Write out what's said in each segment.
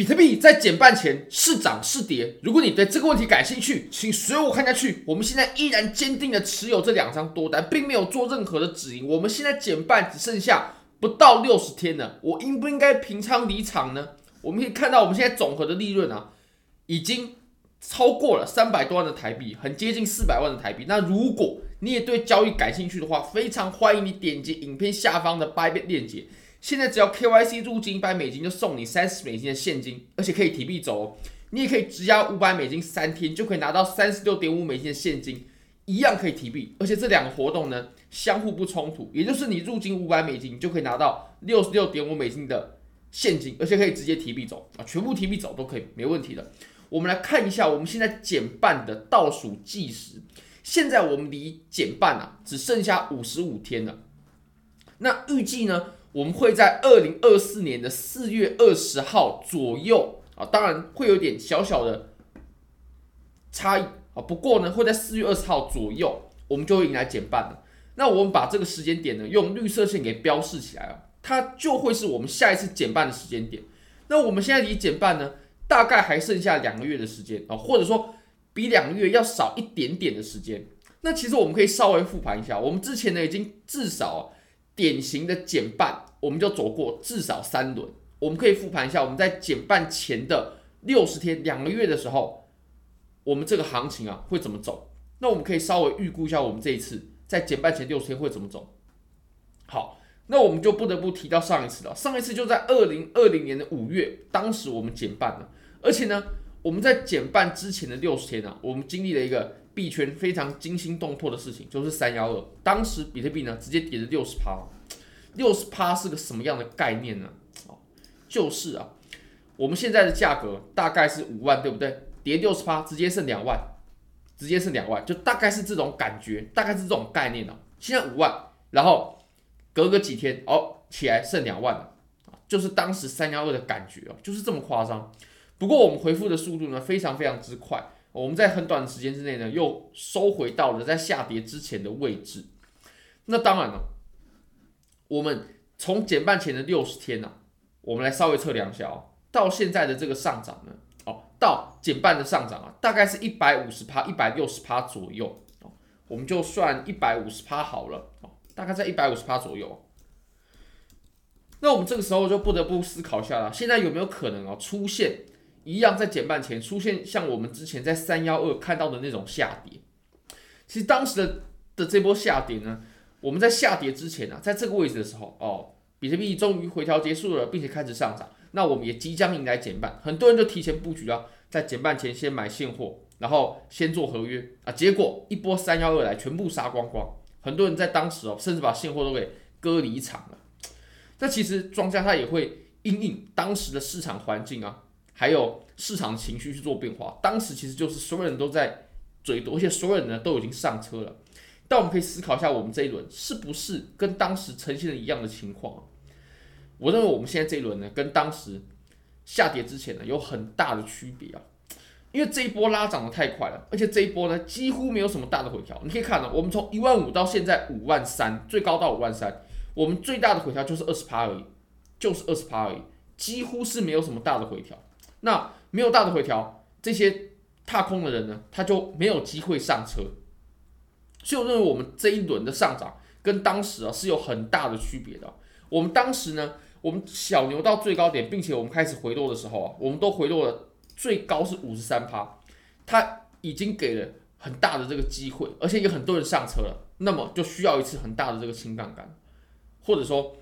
比特币在减半前是涨是跌？如果你对这个问题感兴趣，请随我看下去。我们现在依然坚定的持有这两张多单，并没有做任何的止盈。我们现在减半只剩下不到六十天了，我应不应该平仓离场呢？我们可以看到，我们现在总和的利润啊，已经超过了三百多万的台币，很接近四百万的台币。那如果你也对交易感兴趣的话，非常欢迎你点击影片下方的 Bybit 链接。现在只要 KYC 入金一百美金，就送你三十美金的现金，而且可以提币走哦。你也可以质押五百美金三天，就可以拿到三十六点五美金的现金，一样可以提币。而且这两个活动呢，相互不冲突，也就是你入金五百美金，就可以拿到六十六点五美金的现金，而且可以直接提币走啊，全部提币走都可以，没问题的。我们来看一下我们现在减半的倒数计时，现在我们离减半啊只剩下五十五天了。那预计呢？我们会在二零二四年的四月二十号左右啊，当然会有点小小的差异啊，不过呢，会在四月二十号左右，我们就会迎来减半了。那我们把这个时间点呢，用绿色线给标示起来啊，它就会是我们下一次减半的时间点。那我们现在离减半呢，大概还剩下两个月的时间啊，或者说比两个月要少一点点的时间。那其实我们可以稍微复盘一下，我们之前呢已经至少。典型的减半，我们就走过至少三轮。我们可以复盘一下，我们在减半前的六十天、两个月的时候，我们这个行情啊会怎么走？那我们可以稍微预估一下，我们这一次在减半前六十天会怎么走？好，那我们就不得不提到上一次了。上一次就在二零二零年的五月，当时我们减半了，而且呢，我们在减半之前的六十天啊，我们经历了一个。币圈非常惊心动魄的事情就是三幺二，当时比特币呢直接跌了六十趴，六十趴是个什么样的概念呢？哦，就是啊，我们现在的价格大概是五万，对不对？跌六十趴，直接剩两万，直接剩两万，就大概是这种感觉，大概是这种概念啊。现在五万，然后隔个几天哦起来剩两万了，就是当时三幺二的感觉哦，就是这么夸张。不过我们回复的速度呢非常非常之快。我们在很短的时间之内呢，又收回到了在下跌之前的位置。那当然了，我们从减半前的六十天呢、啊，我们来稍微测量一下哦，到现在的这个上涨呢，哦，到减半的上涨啊，大概是一百五十趴、一百六十趴左右，我们就算一百五十趴好了，大概在一百五十趴左右。那我们这个时候就不得不思考一下了，现在有没有可能啊出现？一样在减半前出现像我们之前在三幺二看到的那种下跌，其实当时的的这波下跌呢，我们在下跌之前啊，在这个位置的时候哦，比特币终于回调结束了，并且开始上涨，那我们也即将迎来减半，很多人就提前布局了，在减半前先买现货，然后先做合约啊，结果一波三幺二来，全部杀光光，很多人在当时哦，甚至把现货都给割离场了。那其实庄家他也会因应当时的市场环境啊。还有市场情绪去做变化，当时其实就是所有人都在追多，而且所有人呢都已经上车了。但我们可以思考一下，我们这一轮是不是跟当时呈现的一样的情况？我认为我们现在这一轮呢，跟当时下跌之前呢有很大的区别啊，因为这一波拉涨的太快了，而且这一波呢几乎没有什么大的回调。你可以看到，我们从一万五到现在五万三，最高到五万三，我们最大的回调就是二十趴而已，就是二十趴而已，几乎是没有什么大的回调。那没有大的回调，这些踏空的人呢，他就没有机会上车。所以我认为我们这一轮的上涨跟当时啊是有很大的区别的。我们当时呢，我们小牛到最高点，并且我们开始回落的时候啊，我们都回落了最高是五十三趴，他已经给了很大的这个机会，而且有很多人上车了，那么就需要一次很大的这个清杠杆，或者说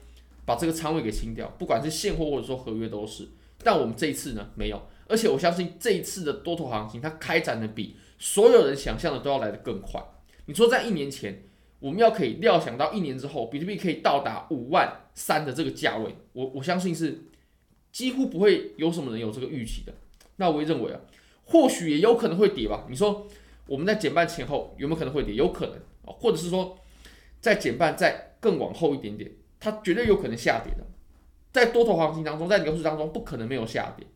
把这个仓位给清掉，不管是现货或者说合约都是。但我们这一次呢，没有，而且我相信这一次的多头行情，它开展的比所有人想象的都要来得更快。你说在一年前，我们要可以料想到一年之后，比特币可以到达五万三的这个价位，我我相信是几乎不会有什么人有这个预期的。那我也认为啊，或许也有可能会跌吧。你说我们在减半前后有没有可能会跌？有可能啊，或者是说在减半再更往后一点点，它绝对有可能下跌的。在多头行情当中，在牛市当中，不可能没有下跌。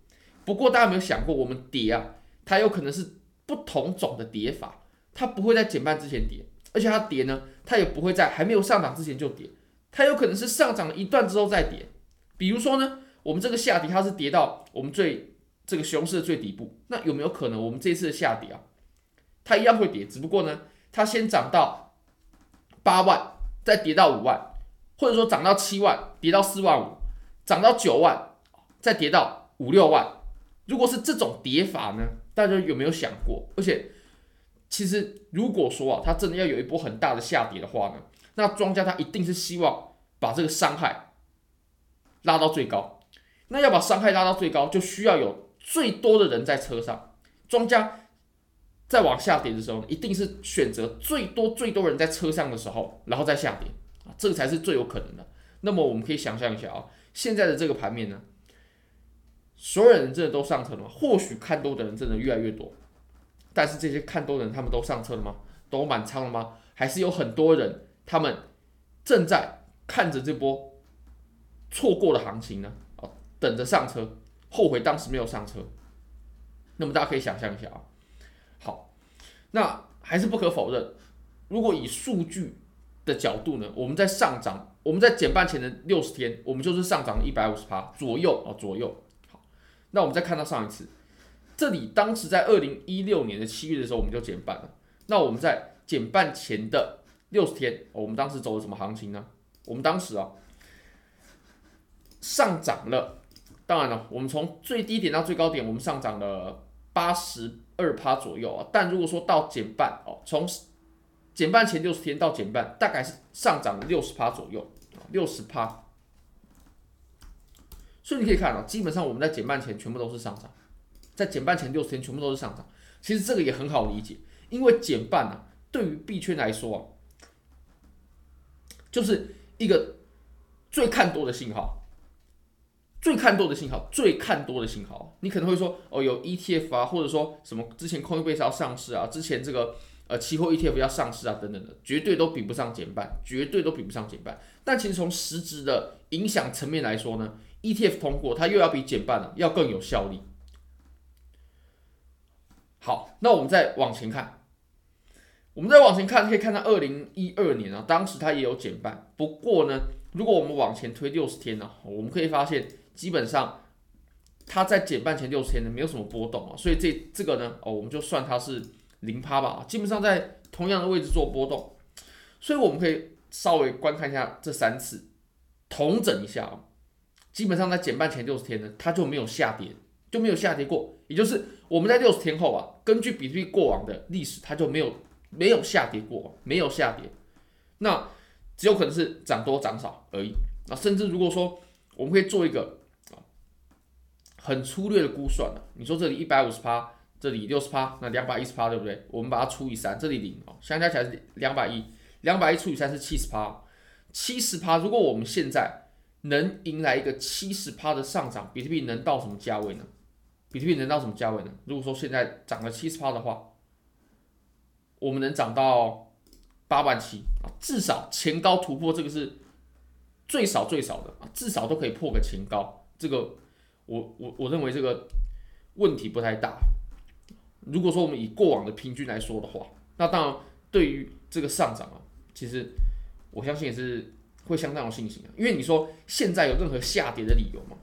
不过，大家有没有想过，我们跌啊，它有可能是不同种的跌法，它不会在减半之前跌，而且它跌呢，它也不会在还没有上涨之前就跌，它有可能是上涨了一段之后再跌。比如说呢，我们这个下跌它是跌到我们最这个熊市的最底部，那有没有可能我们这次的下跌啊，它一样会跌，只不过呢，它先涨到八万，再跌到五万，或者说涨到七万，跌到四万五，涨到九万，再跌到五六万。如果是这种跌法呢，大家有没有想过？而且，其实如果说啊，它真的要有一波很大的下跌的话呢，那庄家他一定是希望把这个伤害拉到最高。那要把伤害拉到最高，就需要有最多的人在车上。庄家在往下跌的时候，一定是选择最多最多人在车上的时候，然后再下跌啊，这个才是最有可能的。那么我们可以想象一下啊，现在的这个盘面呢？所有人真的都上车了吗？或许看多的人真的越来越多，但是这些看多的人他们都上车了吗？都满仓了吗？还是有很多人他们正在看着这波错过的行情呢？啊，等着上车，后悔当时没有上车。那么大家可以想象一下啊，好，那还是不可否认，如果以数据的角度呢，我们在上涨，我们在减半前的六十天，我们就是上涨了一百五十趴左右啊，左右。好那我们再看到上一次，这里当时在二零一六年的七月的时候，我们就减半了。那我们在减半前的六十天，我们当时走了什么行情呢？我们当时啊，上涨了。当然了，我们从最低点到最高点，我们上涨了八十二趴左右啊。但如果说到减半哦，从减半前六十天到减半，大概是上涨了六十趴左右，六十趴。所以你可以看到，基本上我们在减半前全部都是上涨，在减半前六十天全部都是上涨。其实这个也很好理解，因为减半啊，对于币圈来说啊，就是一个最看多的信号，最看多的信号，最看多的信号。你可能会说，哦，有 ETF 啊，或者说什么之前 Coinbase 要上市啊，之前这个呃期货 ETF 要上市啊，等等的，绝对都比不上减半，绝对都比不上减半。但其实从实质的影响层面来说呢，ETF 通过，它又要比减半了，要更有效力。好，那我们再往前看，我们再往前看，可以看到二零一二年啊，当时它也有减半。不过呢，如果我们往前推六十天呢，我们可以发现，基本上它在减半前六十天呢，没有什么波动啊，所以这这个呢，哦，我们就算它是零趴吧，基本上在同样的位置做波动。所以我们可以稍微观看一下这三次，同整一下啊。基本上在减半前六十天呢，它就没有下跌，就没有下跌过。也就是我们在六十天后啊，根据比特币过往的历史，它就没有没有下跌过，没有下跌。那只有可能是涨多涨少而已。那甚至如果说我们可以做一个啊很粗略的估算了，你说这里一百五十趴，这里六十趴，那两百一十趴对不对？我们把它除以三，这里零哦，相加起来是两百一，两百一除以三是七十趴，七十趴。如果我们现在能迎来一个七十趴的上涨，比特币能到什么价位呢？比特币能到什么价位呢？如果说现在涨了七十趴的话，我们能涨到八万七啊，至少前高突破这个是最少最少的啊，至少都可以破个前高。这个我我我认为这个问题不太大。如果说我们以过往的平均来说的话，那当然对于这个上涨啊，其实我相信也是。会相当有信心啊，因为你说现在有任何下跌的理由吗？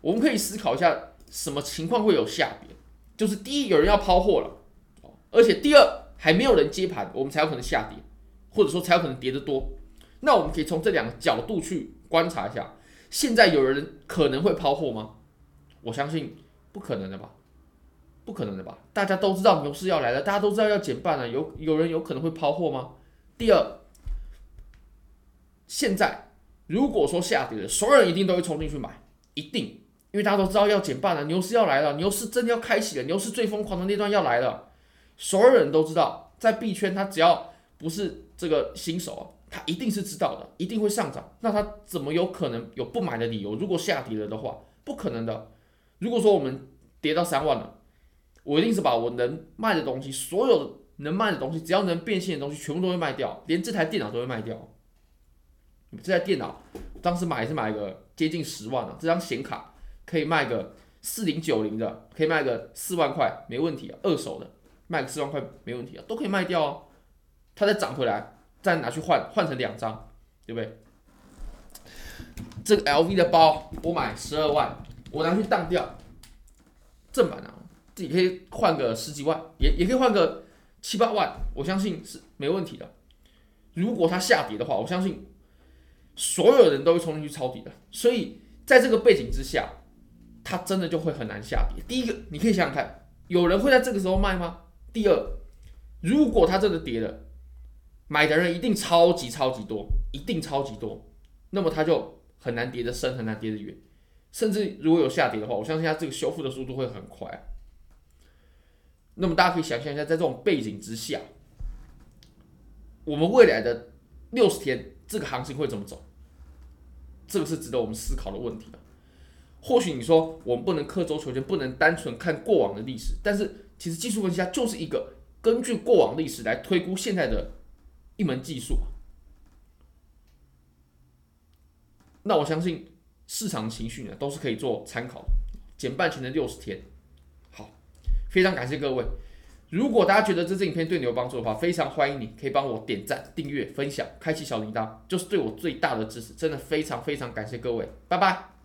我们可以思考一下，什么情况会有下跌？就是第一，有人要抛货了，而且第二，还没有人接盘，我们才有可能下跌，或者说才有可能跌得多。那我们可以从这两个角度去观察一下，现在有人可能会抛货吗？我相信不可能的吧，不可能的吧？大家都知道牛市要来了，大家都知道要减半了，有有人有可能会抛货吗？第二。现在如果说下跌了，所有人一定都会冲进去买，一定，因为大家都知道要减半了，牛市要来了，牛市真的要开启了，牛市最疯狂的那段要来了，所有人都知道，在币圈他只要不是这个新手啊，他一定是知道的，一定会上涨，那他怎么有可能有不买的理由？如果下跌了的话，不可能的。如果说我们跌到三万了，我一定是把我能卖的东西，所有的能卖的东西，只要能变现的东西，全部都会卖掉，连这台电脑都会卖掉。这台电脑当时买是买个接近十万啊，这张显卡可以卖个四零九零的，可以卖个四万块，没问题啊。二手的卖个四万块没问题啊，都可以卖掉哦。它再涨回来，再拿去换，换成两张，对不对？这个 LV 的包我买十二万，我拿去当掉，正版啊，自己可以换个十几万，也也可以换个七八万，我相信是没问题的。如果它下跌的话，我相信所有人都会冲进去抄底的。所以在这个背景之下，它真的就会很难下跌。第一个，你可以想想看，有人会在这个时候卖吗？第二，如果它真的跌了，买的人一定超级超级多，一定超级多，那么它就很难跌得深，很难跌得远。甚至如果有下跌的话，我相信它这个修复的速度会很快。那么大家可以想象一下，在这种背景之下，我们未来的六十天这个行情会怎么走？这个是值得我们思考的问题。或许你说我们不能刻舟求剑，不能单纯看过往的历史，但是其实技术分析它就是一个根据过往历史来推估现在的。一门技术，那我相信市场情绪呢都是可以做参考的。减半前的六十天，非常感谢各位。如果大家觉得这支影片对你有帮助的话，非常欢迎你可以帮我点赞、订阅、分享、开启小铃铛，就是对我最大的支持。真的非常非常感谢各位，拜拜。